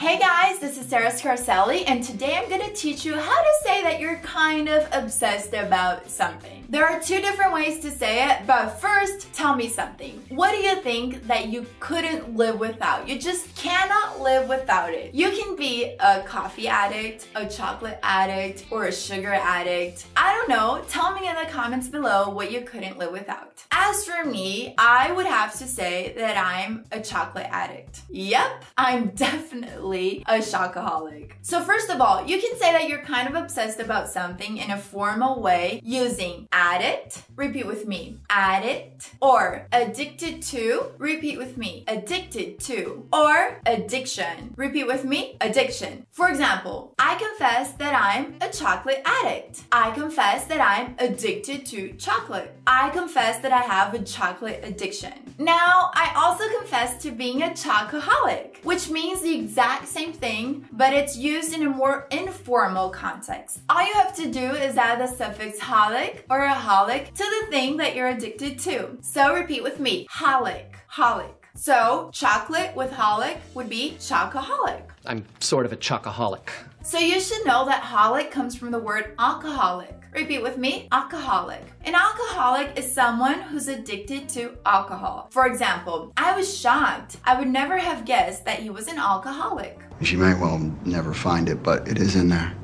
Hey guys, this is Sarah Scarcelli, and today I'm gonna teach you how to say that you're kind of obsessed about something. There are two different ways to say it, but first, tell me something. What do you think that you couldn't live without? You just cannot live without it. You can be a coffee addict, a chocolate addict, or a sugar addict. I don't know. Tell me in the comments below what you couldn't live without. As for me, I would have to say that I'm a chocolate addict. Yep, I'm definitely a chocoholic. So first of all, you can say that you're kind of obsessed about something in a formal way using addict, repeat with me, addict, or addicted to, repeat with me, addicted to, or addiction, repeat with me, addiction. For example, I confess that I'm a chocolate addict. I confess that I'm addicted to chocolate. I confess that I have a chocolate addiction. Now, I also confess to being a chocoholic, which means the exact same thing, but it's used in a more informal context. All you have to do is add the suffix holic or a holic to the thing that you're addicted to. So repeat with me, holic, holic. So chocolate with holic would be chocoholic. I'm sort of a chocoholic. So you should know that holic comes from the word alcoholic. Repeat with me, alcoholic. An alcoholic is someone who's addicted to alcohol. For example, I was shocked. I would never have guessed that he was an alcoholic. She might well never find it, but it is in there.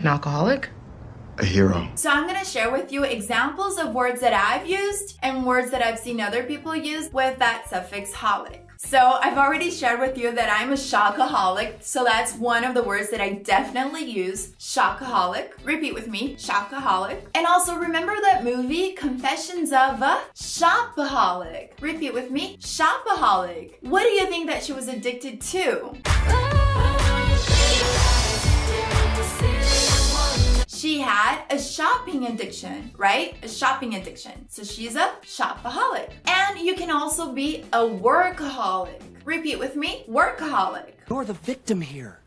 An alcoholic? A hero. So I'm gonna share with you examples of words that I've used and words that I've seen other people use with that suffix holic. So I've already shared with you that I'm a chocoholic. So that's one of the words that I definitely use. Chocoholic. Repeat with me. Chocoholic. And also remember that movie Confessions of a Shopaholic. Repeat with me. Shopaholic. What do you think that she was addicted to? she shopping addiction, right? A shopping addiction. So she's a shopaholic. And you can also be a workaholic. Repeat with me workaholic. You're the victim here.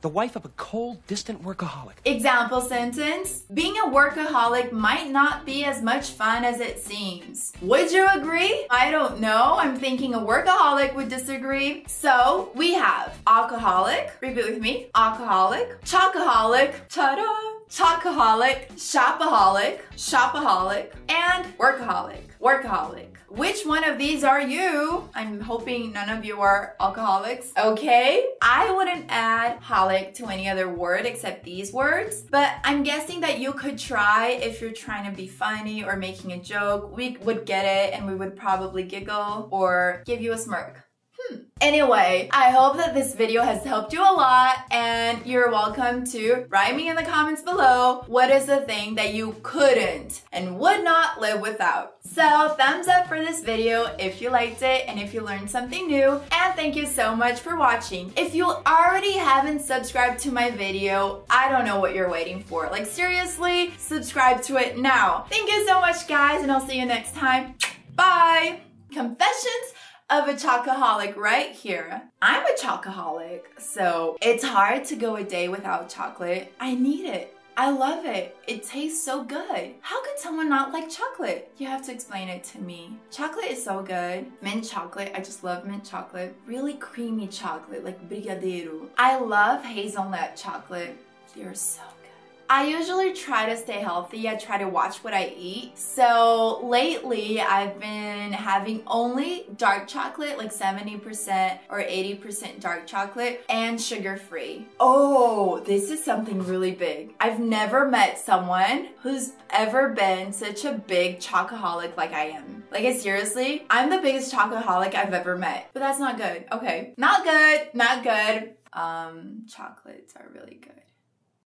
The wife of a cold, distant workaholic. Example sentence Being a workaholic might not be as much fun as it seems. Would you agree? I don't know. I'm thinking a workaholic would disagree. So we have alcoholic, repeat with me, alcoholic, chocoholic, ta da! Talkaholic, shopaholic, shopaholic, and workaholic. Workaholic. Which one of these are you? I'm hoping none of you are alcoholics. Okay. I wouldn't add holic to any other word except these words, but I'm guessing that you could try if you're trying to be funny or making a joke. We would get it and we would probably giggle or give you a smirk. Anyway, I hope that this video has helped you a lot and you're welcome to write me in the comments below what is the thing that you couldn't and would not live without. So thumbs up for this video if you liked it and if you learned something new and thank you so much for watching. If you already haven't subscribed to my video, I don't know what you're waiting for. Like seriously, subscribe to it now. Thank you so much guys and I'll see you next time. Bye! Confessions of a chocoholic right here. I'm a chocoholic, so it's hard to go a day without chocolate. I need it. I love it. It tastes so good. How could someone not like chocolate? You have to explain it to me. Chocolate is so good. Mint chocolate, I just love mint chocolate. Really creamy chocolate, like brigadeiro. I love hazelnut chocolate. You're so I usually try to stay healthy. I try to watch what I eat. So lately, I've been having only dark chocolate, like 70% or 80% dark chocolate, and sugar free. Oh, this is something really big. I've never met someone who's ever been such a big chocoholic like I am. Like, seriously, I'm the biggest chocoholic I've ever met. But that's not good. Okay. Not good. Not good. Um, chocolates are really good.